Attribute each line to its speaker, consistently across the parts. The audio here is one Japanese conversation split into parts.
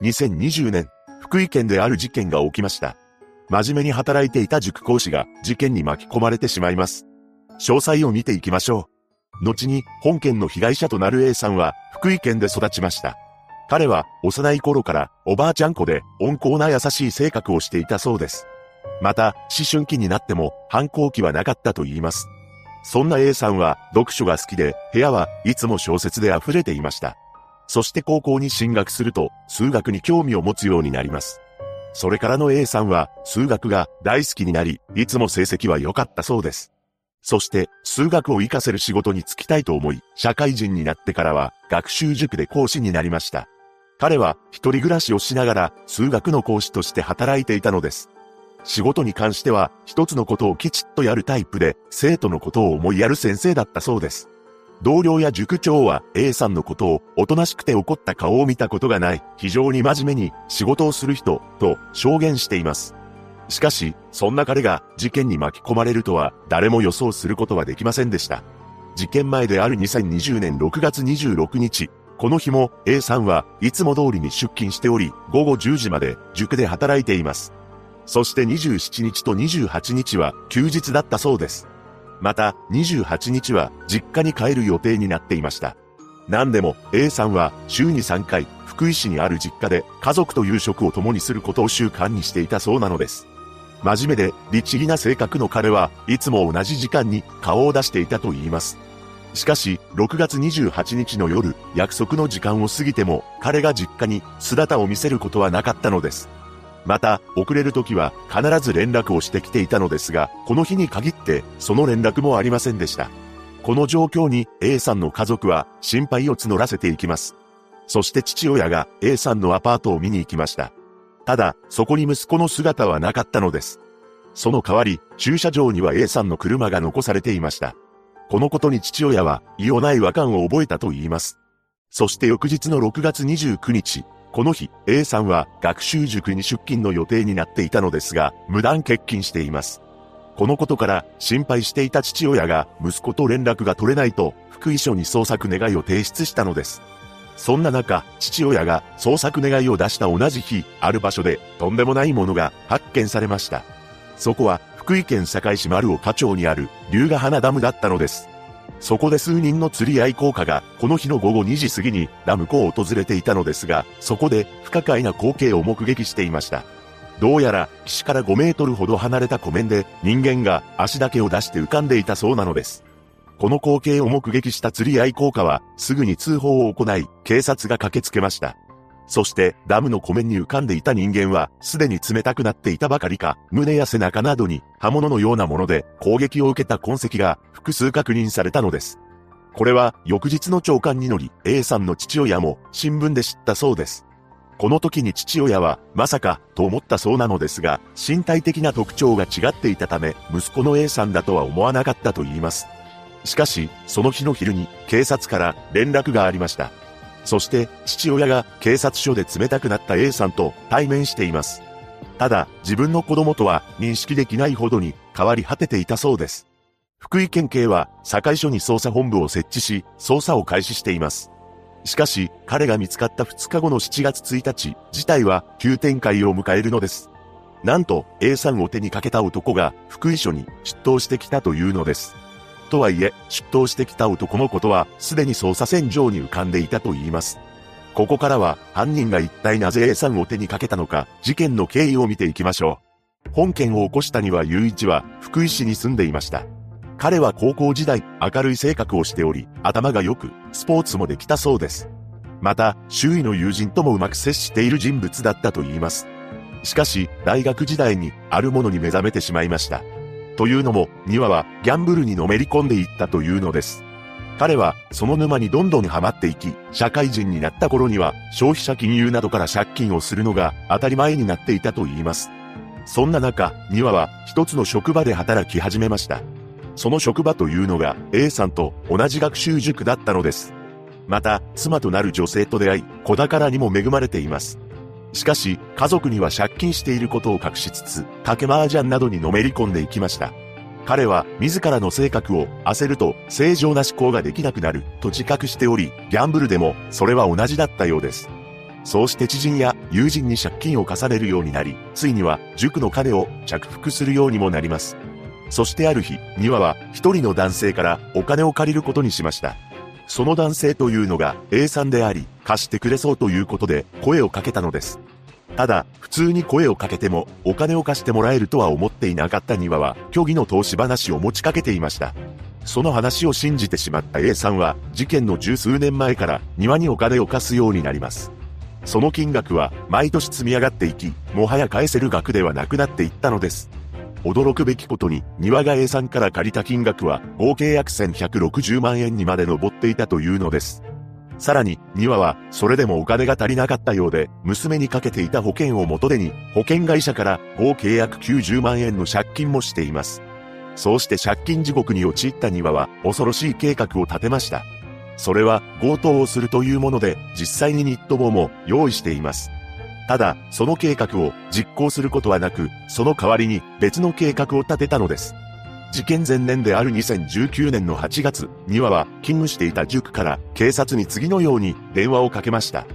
Speaker 1: 2020年、福井県である事件が起きました。真面目に働いていた塾講師が事件に巻き込まれてしまいます。詳細を見ていきましょう。後に本件の被害者となる A さんは福井県で育ちました。彼は幼い頃からおばあちゃん子で温厚な優しい性格をしていたそうです。また、思春期になっても反抗期はなかったと言います。そんな A さんは読書が好きで、部屋はいつも小説で溢れていました。そして高校に進学すると、数学に興味を持つようになります。それからの A さんは、数学が大好きになり、いつも成績は良かったそうです。そして、数学を活かせる仕事に就きたいと思い、社会人になってからは、学習塾で講師になりました。彼は、一人暮らしをしながら、数学の講師として働いていたのです。仕事に関しては、一つのことをきちっとやるタイプで、生徒のことを思いやる先生だったそうです。同僚や塾長は A さんのことをおとなしくて怒った顔を見たことがない、非常に真面目に仕事をする人、と証言しています。しかし、そんな彼が事件に巻き込まれるとは誰も予想することはできませんでした。事件前である2020年6月26日、この日も A さんはいつも通りに出勤しており、午後10時まで塾で働いています。そして27日と28日は休日だったそうです。また、28日は実家に帰る予定になっていました。何でも A さんは週に3回福井市にある実家で家族と夕食を共にすることを習慣にしていたそうなのです。真面目で律儀な性格の彼はいつも同じ時間に顔を出していたと言います。しかし、6月28日の夜、約束の時間を過ぎても彼が実家に姿を見せることはなかったのです。また、遅れる時は必ず連絡をしてきていたのですが、この日に限ってその連絡もありませんでした。この状況に A さんの家族は心配を募らせていきます。そして父親が A さんのアパートを見に行きました。ただ、そこに息子の姿はなかったのです。その代わり、駐車場には A さんの車が残されていました。このことに父親は、異をない和感を覚えたと言います。そして翌日の6月29日、この日、A さんは学習塾に出勤の予定になっていたのですが、無断欠勤しています。このことから心配していた父親が息子と連絡が取れないと福井署に捜索願いを提出したのです。そんな中、父親が捜索願いを出した同じ日、ある場所でとんでもないものが発見されました。そこは福井県坂井市丸岡町にある龍ヶ花ダムだったのです。そこで数人の釣り愛好家が、この日の午後2時過ぎにラム湖を訪れていたのですが、そこで不可解な光景を目撃していました。どうやら岸から5メートルほど離れた湖面で人間が足だけを出して浮かんでいたそうなのです。この光景を目撃した釣り愛好家はすぐに通報を行い警察が駆けつけました。そしてダムの湖面に浮かんでいた人間はすでに冷たくなっていたばかりか、胸や背中などに刃物のようなもので攻撃を受けた痕跡が複数確認されたのです。これは翌日の朝刊に乗り A さんの父親も新聞で知ったそうです。この時に父親はまさかと思ったそうなのですが、身体的な特徴が違っていたため、息子の A さんだとは思わなかったと言います。しかし、その日の昼に警察から連絡がありました。そして父親が警察署で冷たくなった A さんと対面しています。ただ、自分の子供とは認識できないほどに変わり果てていたそうです。福井県警は堺署に捜査本部を設置し、捜査を開始しています。しかし、彼が見つかった2日後の7月1日、事態は急展開を迎えるのです。なんと、A さんを手にかけた男が福井署に出頭してきたというのです。とはいえ、出頭してきた男のことは、すでに捜査線上に浮かんでいたと言います。ここからは、犯人が一体なぜ A さんを手にかけたのか、事件の経緯を見ていきましょう。本件を起こしたには雄一は、福井市に住んでいました。彼は高校時代、明るい性格をしており、頭が良く、スポーツもできたそうです。また、周囲の友人ともうまく接している人物だったと言います。しかし、大学時代に、あるものに目覚めてしまいました。というのも、庭はギャンブルにのめり込んでいったというのです。彼はその沼にどんどんハマっていき、社会人になった頃には消費者金融などから借金をするのが当たり前になっていたと言います。そんな中、庭は一つの職場で働き始めました。その職場というのが A さんと同じ学習塾だったのです。また、妻となる女性と出会い、子宝にも恵まれています。しかし、家族には借金していることを隠しつつ、賭け麻雀などにのめり込んでいきました。彼は自らの性格を焦ると正常な思考ができなくなると自覚しており、ギャンブルでもそれは同じだったようです。そうして知人や友人に借金を重ねるようになり、ついには塾の金を着服するようにもなります。そしてある日、庭は一人の男性からお金を借りることにしました。その男性というのが A さんであり、貸してくれそうということで声をかけたのです。ただ、普通に声をかけても、お金を貸してもらえるとは思っていなかった庭は、虚偽の投資話を持ちかけていました。その話を信じてしまった A さんは、事件の十数年前から庭にお金を貸すようになります。その金額は毎年積み上がっていき、もはや返せる額ではなくなっていったのです。驚くべきことに、庭が A さんから借りた金額は合計約1160万円にまで上っていたというのです。さらに、庭は、それでもお金が足りなかったようで、娘にかけていた保険を元手に、保険会社から合計約90万円の借金もしています。そうして借金地獄に陥った庭は、恐ろしい計画を立てました。それは、強盗をするというもので、実際にニット帽も用意しています。ただ、その計画を実行することはなく、その代わりに別の計画を立てたのです。事件前年である2019年の8月、庭は勤務していた塾から警察に次のように電話をかけました。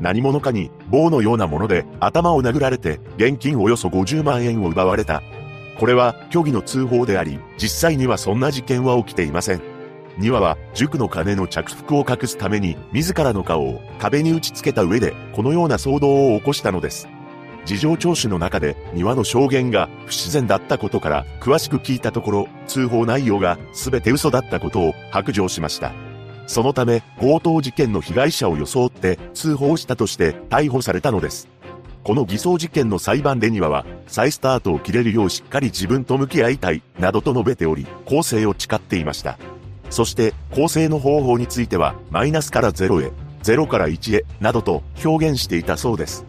Speaker 1: 何者かに棒のようなもので頭を殴られて現金およそ50万円を奪われた。これは虚偽の通報であり、実際にはそんな事件は起きていません。庭は塾の金の着服を隠すために自らの顔を壁に打ち付けた上でこのような騒動を起こしたのです。事情聴取の中で庭の証言が不自然だったことから詳しく聞いたところ通報内容が全て嘘だったことを白状しました。そのため強盗事件の被害者を装って通報したとして逮捕されたのです。この偽装事件の裁判で庭は再スタートを切れるようしっかり自分と向き合いたいなどと述べており構成を誓っていました。そして構成の方法についてはマイナスから0へ、0から1へなどと表現していたそうです。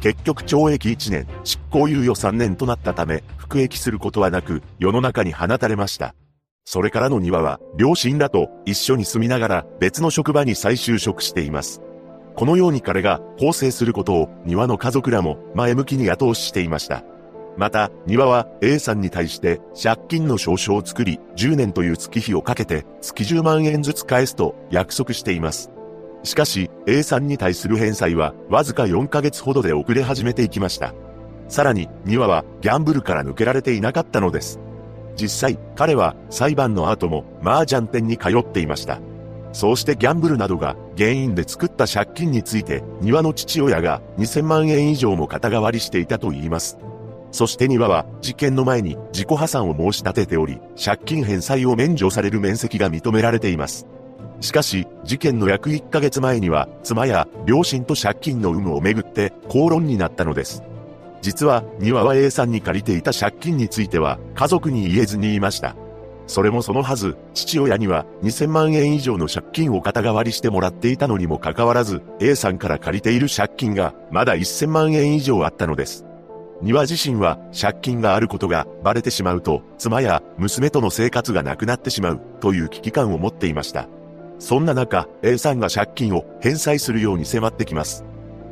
Speaker 1: 結局懲役1年、執行猶予3年となったため、服役することはなく、世の中に放たれました。それからの庭は、両親らと一緒に住みながら別の職場に再就職しています。このように彼が更生することを庭の家族らも前向きに後押ししていました。また、庭は A さんに対して借金の証書を作り、10年という月日をかけて月10万円ずつ返すと約束しています。しかし、A さんに対する返済は、わずか4ヶ月ほどで遅れ始めていきました。さらに、庭は、ギャンブルから抜けられていなかったのです。実際、彼は、裁判の後も、麻雀店に通っていました。そうしてギャンブルなどが原因で作った借金について、庭の父親が2000万円以上も肩代わりしていたと言います。そして庭は事件の前に自己破産を申し立てており、借金返済を免除される面積が認められています。しかし、事件の約1ヶ月前には、妻や両親と借金の有無をめぐって口論になったのです。実は、庭は A さんに借りていた借金については、家族に言えずにいました。それもそのはず、父親には2000万円以上の借金を肩代わりしてもらっていたのにもかかわらず、A さんから借りている借金がまだ1000万円以上あったのです。庭自身は借金があることがバレてしまうと、妻や娘との生活がなくなってしまうという危機感を持っていました。そんな中、A さんが借金を返済するように迫ってきます。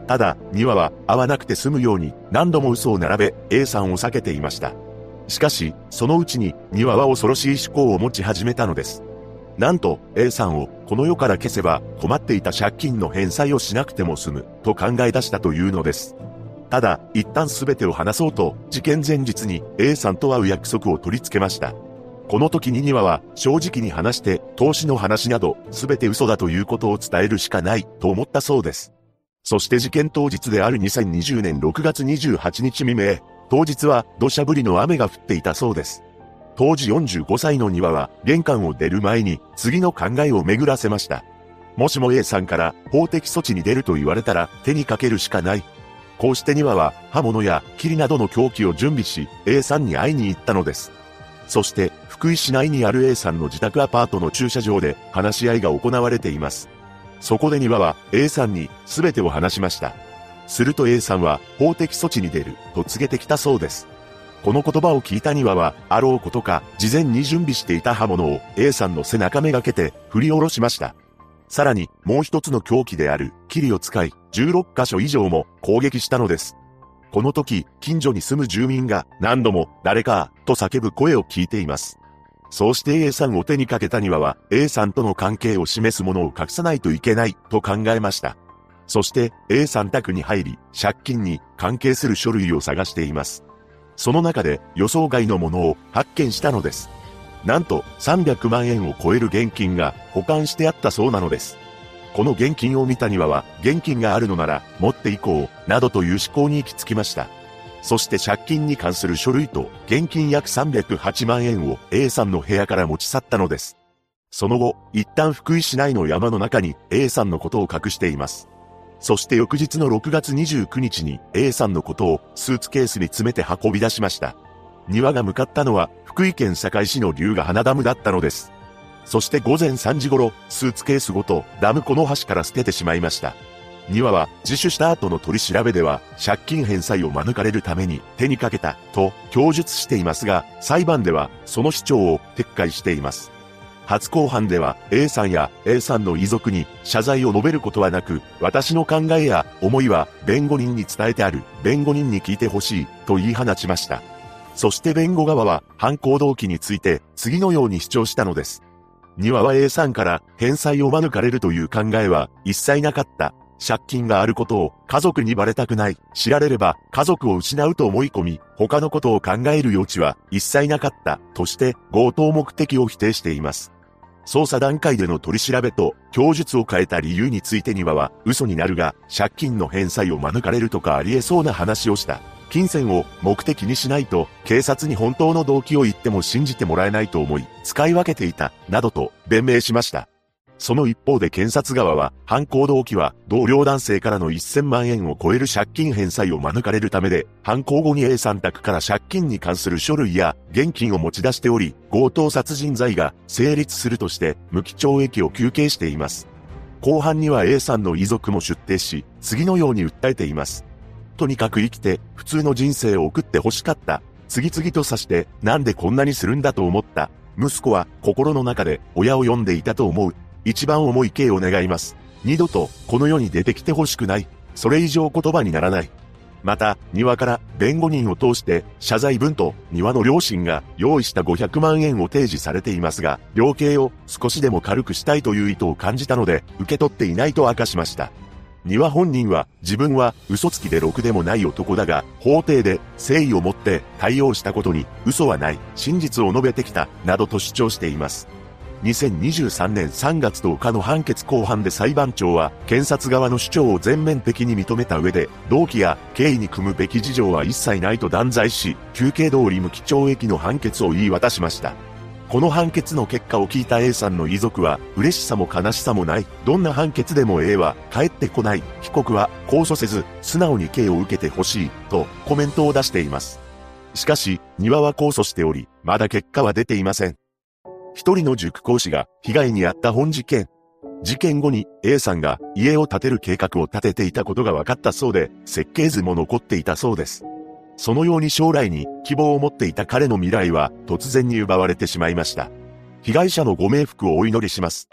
Speaker 1: ただ、庭は会わなくて済むように何度も嘘を並べ A さんを避けていました。しかし、そのうちに庭は恐ろしい思考を持ち始めたのです。なんと A さんをこの世から消せば困っていた借金の返済をしなくても済むと考え出したというのです。ただ、一旦全てを話そうと事件前日に A さんと会う約束を取り付けました。この時に庭は正直に話して投資の話など全て嘘だということを伝えるしかないと思ったそうです。そして事件当日である2020年6月28日未明、当日は土砂降りの雨が降っていたそうです。当時45歳の庭は玄関を出る前に次の考えを巡らせました。もしも A さんから法的措置に出ると言われたら手にかけるしかない。こうして庭は刃物や霧などの凶器を準備し A さんに会いに行ったのです。そして福井市内にある A さんの自宅アパートの駐車場で話し合いが行われています。そこで庭は A さんに全てを話しました。すると A さんは法的措置に出ると告げてきたそうです。この言葉を聞いた庭は、あろうことか、事前に準備していた刃物を A さんの背中めがけて振り下ろしました。さらに、もう一つの凶器である、霧を使い、16箇所以上も攻撃したのです。この時、近所に住む住民が何度も誰かと叫ぶ声を聞いています。そうして A さんを手にかけた庭は A さんとの関係を示すものを隠さないといけないと考えました。そして A さん宅に入り、借金に関係する書類を探しています。その中で予想外のものを発見したのです。なんと300万円を超える現金が保管してあったそうなのです。この現金を見た庭は、現金があるのなら持っていこう、などという思考に行き着きました。そして借金に関する書類と現金約308万円を A さんの部屋から持ち去ったのです。その後、一旦福井市内の山の中に A さんのことを隠しています。そして翌日の6月29日に A さんのことをスーツケースに詰めて運び出しました。庭が向かったのは福井県坂井市の龍ヶ花ダムだったのです。そして午前3時頃、スーツケースごとダムこの橋から捨ててしまいました。庭は自首した後の取り調べでは借金返済を免れるために手にかけたと供述していますが、裁判ではその主張を撤回しています。初公判では A さんや A さんの遺族に謝罪を述べることはなく、私の考えや思いは弁護人に伝えてある、弁護人に聞いてほしいと言い放ちました。そして弁護側は犯行動機について次のように主張したのです。庭は A さんから返済を免れるという考えは一切なかった。借金があることを家族にバレたくない。知られれば家族を失うと思い込み、他のことを考える余地は一切なかった。として強盗目的を否定しています。捜査段階での取り調べと供述を変えた理由について庭は嘘になるが借金の返済を免れるとかあり得そうな話をした。金銭を目的にしないと警察に本当の動機を言っても信じてもらえないと思い使い分けていたなどと弁明しました。その一方で検察側は、犯行動機は同僚男性からの1000万円を超える借金返済を免れるためで、犯行後に A さん宅から借金に関する書類や現金を持ち出しており、強盗殺人罪が成立するとして無期懲役を求刑しています。後半には A さんの遺族も出廷し、次のように訴えています。とにかく生きて普通の人生を送って欲しかった。次々と刺してなんでこんなにするんだと思った。息子は心の中で親を呼んでいたと思う。一番重い刑を願います。二度とこの世に出てきてほしくない。それ以上言葉にならない。また、庭から弁護人を通して謝罪文と庭の両親が用意した500万円を提示されていますが、量刑を少しでも軽くしたいという意図を感じたので、受け取っていないと明かしました。庭本人は自分は嘘つきでろくでもない男だが、法廷で誠意を持って対応したことに嘘はない、真実を述べてきた、などと主張しています。2023年3月10日の判決公判で裁判長は、検察側の主張を全面的に認めた上で、動機や経緯に組むべき事情は一切ないと断罪し、休刑通り無期懲役の判決を言い渡しました。この判決の結果を聞いた A さんの遺族は、嬉しさも悲しさもない。どんな判決でも A は帰ってこない。被告は控訴せず、素直に刑を受けてほしい、とコメントを出しています。しかし、庭は控訴しており、まだ結果は出ていません。一人の塾講師が被害に遭った本事件。事件後に A さんが家を建てる計画を立てていたことが分かったそうで、設計図も残っていたそうです。そのように将来に希望を持っていた彼の未来は突然に奪われてしまいました。被害者のご冥福をお祈りします。